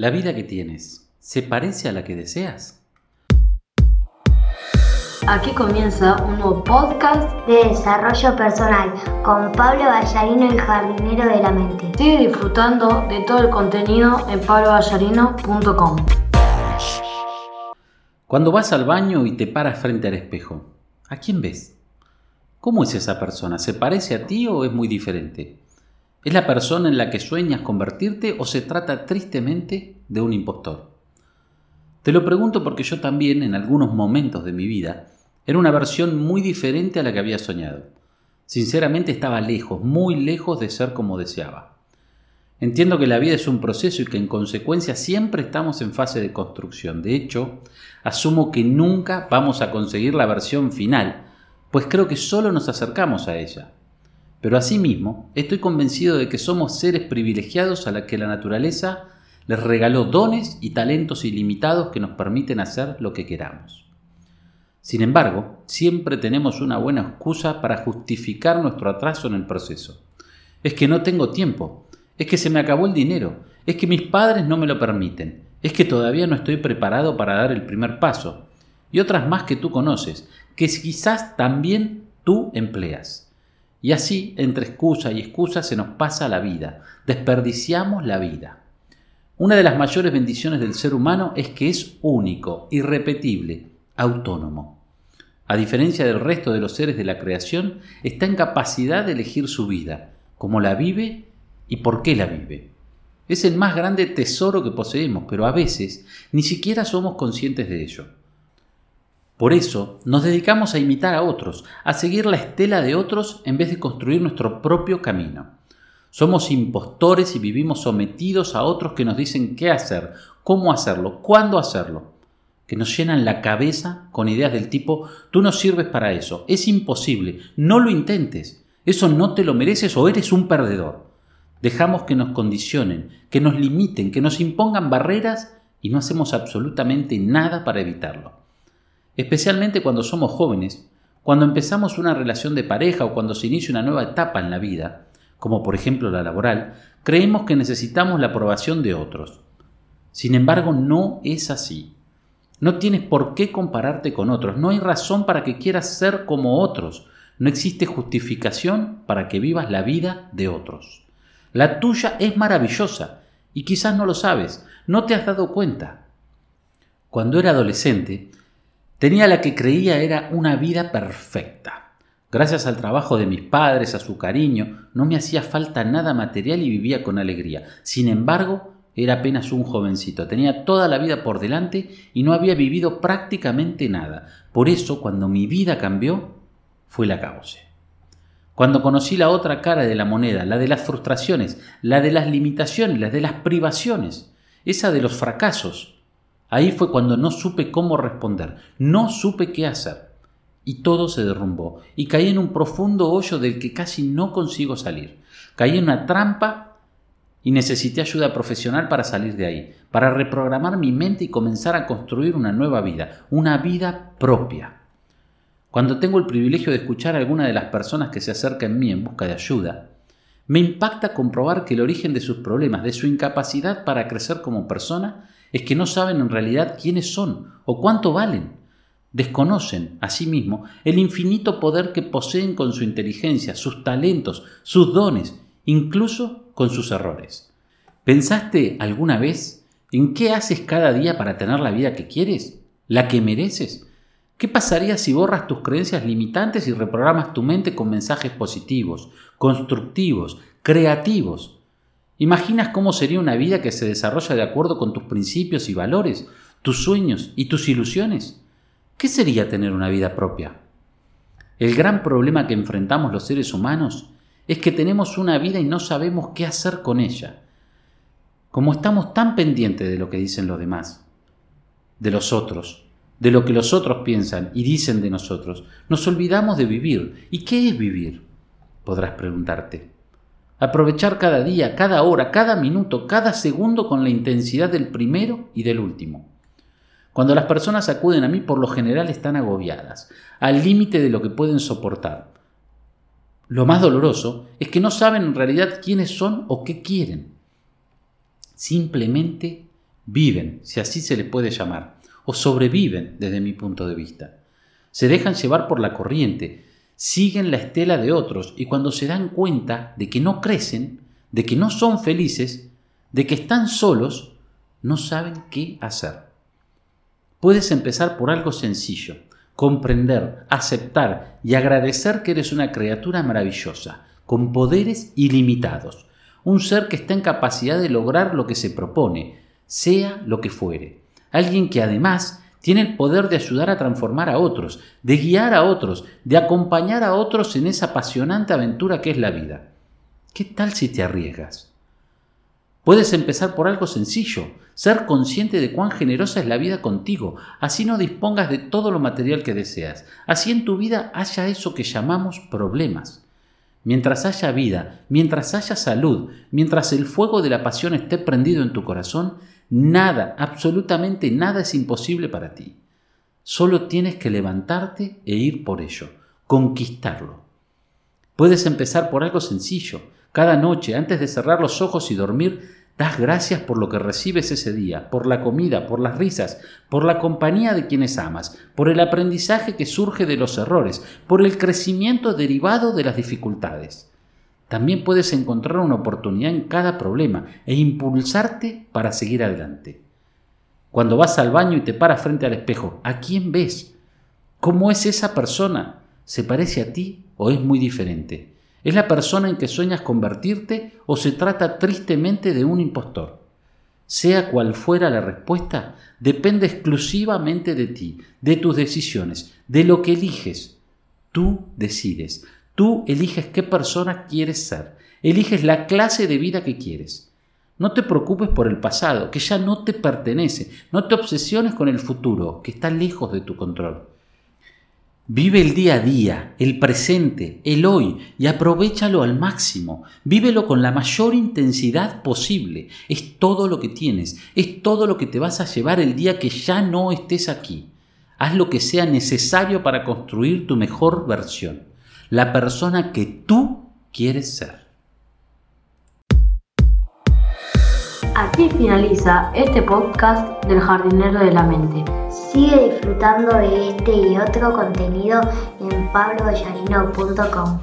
¿La vida que tienes se parece a la que deseas? Aquí comienza un nuevo podcast de desarrollo personal con Pablo Ballarino, el jardinero de la mente. Sigue disfrutando de todo el contenido en pabloballarino.com. Cuando vas al baño y te paras frente al espejo, ¿a quién ves? ¿Cómo es esa persona? ¿Se parece a ti o es muy diferente? ¿Es la persona en la que sueñas convertirte o se trata tristemente de un impostor? Te lo pregunto porque yo también, en algunos momentos de mi vida, era una versión muy diferente a la que había soñado. Sinceramente estaba lejos, muy lejos de ser como deseaba. Entiendo que la vida es un proceso y que en consecuencia siempre estamos en fase de construcción. De hecho, asumo que nunca vamos a conseguir la versión final, pues creo que solo nos acercamos a ella. Pero asimismo, estoy convencido de que somos seres privilegiados a la que la naturaleza les regaló dones y talentos ilimitados que nos permiten hacer lo que queramos. Sin embargo, siempre tenemos una buena excusa para justificar nuestro atraso en el proceso. Es que no tengo tiempo, es que se me acabó el dinero, es que mis padres no me lo permiten, es que todavía no estoy preparado para dar el primer paso, y otras más que tú conoces, que quizás también tú empleas. Y así, entre excusa y excusa, se nos pasa la vida, desperdiciamos la vida. Una de las mayores bendiciones del ser humano es que es único, irrepetible, autónomo. A diferencia del resto de los seres de la creación, está en capacidad de elegir su vida, cómo la vive y por qué la vive. Es el más grande tesoro que poseemos, pero a veces ni siquiera somos conscientes de ello. Por eso nos dedicamos a imitar a otros, a seguir la estela de otros en vez de construir nuestro propio camino. Somos impostores y vivimos sometidos a otros que nos dicen qué hacer, cómo hacerlo, cuándo hacerlo, que nos llenan la cabeza con ideas del tipo tú no sirves para eso, es imposible, no lo intentes, eso no te lo mereces o eres un perdedor. Dejamos que nos condicionen, que nos limiten, que nos impongan barreras y no hacemos absolutamente nada para evitarlo especialmente cuando somos jóvenes, cuando empezamos una relación de pareja o cuando se inicia una nueva etapa en la vida, como por ejemplo la laboral, creemos que necesitamos la aprobación de otros. Sin embargo, no es así. No tienes por qué compararte con otros, no hay razón para que quieras ser como otros, no existe justificación para que vivas la vida de otros. La tuya es maravillosa y quizás no lo sabes, no te has dado cuenta. Cuando era adolescente, Tenía la que creía era una vida perfecta. Gracias al trabajo de mis padres, a su cariño, no me hacía falta nada material y vivía con alegría. Sin embargo, era apenas un jovencito, tenía toda la vida por delante y no había vivido prácticamente nada. Por eso, cuando mi vida cambió, fue la causa. Cuando conocí la otra cara de la moneda, la de las frustraciones, la de las limitaciones, la de las privaciones, esa de los fracasos, Ahí fue cuando no supe cómo responder, no supe qué hacer. Y todo se derrumbó, y caí en un profundo hoyo del que casi no consigo salir. Caí en una trampa y necesité ayuda profesional para salir de ahí, para reprogramar mi mente y comenzar a construir una nueva vida, una vida propia. Cuando tengo el privilegio de escuchar a alguna de las personas que se acercan a mí en busca de ayuda, me impacta comprobar que el origen de sus problemas, de su incapacidad para crecer como persona, es que no saben en realidad quiénes son o cuánto valen. Desconocen, asimismo, el infinito poder que poseen con su inteligencia, sus talentos, sus dones, incluso con sus errores. ¿Pensaste alguna vez en qué haces cada día para tener la vida que quieres? ¿La que mereces? ¿Qué pasaría si borras tus creencias limitantes y reprogramas tu mente con mensajes positivos, constructivos, creativos? ¿Imaginas cómo sería una vida que se desarrolla de acuerdo con tus principios y valores, tus sueños y tus ilusiones? ¿Qué sería tener una vida propia? El gran problema que enfrentamos los seres humanos es que tenemos una vida y no sabemos qué hacer con ella. Como estamos tan pendientes de lo que dicen los demás, de los otros, de lo que los otros piensan y dicen de nosotros, nos olvidamos de vivir. ¿Y qué es vivir? Podrás preguntarte. Aprovechar cada día, cada hora, cada minuto, cada segundo con la intensidad del primero y del último. Cuando las personas acuden a mí, por lo general están agobiadas, al límite de lo que pueden soportar. Lo más doloroso es que no saben en realidad quiénes son o qué quieren. Simplemente viven, si así se le puede llamar, o sobreviven desde mi punto de vista. Se dejan llevar por la corriente, siguen la estela de otros y cuando se dan cuenta de que no crecen, de que no son felices, de que están solos, no saben qué hacer. Puedes empezar por algo sencillo, comprender, aceptar y agradecer que eres una criatura maravillosa, con poderes ilimitados, un ser que está en capacidad de lograr lo que se propone, sea lo que fuere, alguien que además tiene el poder de ayudar a transformar a otros, de guiar a otros, de acompañar a otros en esa apasionante aventura que es la vida. ¿Qué tal si te arriesgas? Puedes empezar por algo sencillo, ser consciente de cuán generosa es la vida contigo, así no dispongas de todo lo material que deseas, así en tu vida haya eso que llamamos problemas. Mientras haya vida, mientras haya salud, mientras el fuego de la pasión esté prendido en tu corazón, nada, absolutamente nada es imposible para ti. Solo tienes que levantarte e ir por ello, conquistarlo. Puedes empezar por algo sencillo, cada noche, antes de cerrar los ojos y dormir, das gracias por lo que recibes ese día, por la comida, por las risas, por la compañía de quienes amas, por el aprendizaje que surge de los errores, por el crecimiento derivado de las dificultades. También puedes encontrar una oportunidad en cada problema e impulsarte para seguir adelante. Cuando vas al baño y te paras frente al espejo, ¿a quién ves? ¿Cómo es esa persona? ¿Se parece a ti o es muy diferente? ¿Es la persona en que sueñas convertirte o se trata tristemente de un impostor? Sea cual fuera la respuesta, depende exclusivamente de ti, de tus decisiones, de lo que eliges. Tú decides, tú eliges qué persona quieres ser, eliges la clase de vida que quieres. No te preocupes por el pasado, que ya no te pertenece, no te obsesiones con el futuro, que está lejos de tu control. Vive el día a día, el presente, el hoy y aprovechalo al máximo. Vívelo con la mayor intensidad posible. Es todo lo que tienes, es todo lo que te vas a llevar el día que ya no estés aquí. Haz lo que sea necesario para construir tu mejor versión, la persona que tú quieres ser. Aquí finaliza este podcast del jardinero de la mente. Sigue disfrutando de este y otro contenido en pabloballarino.com.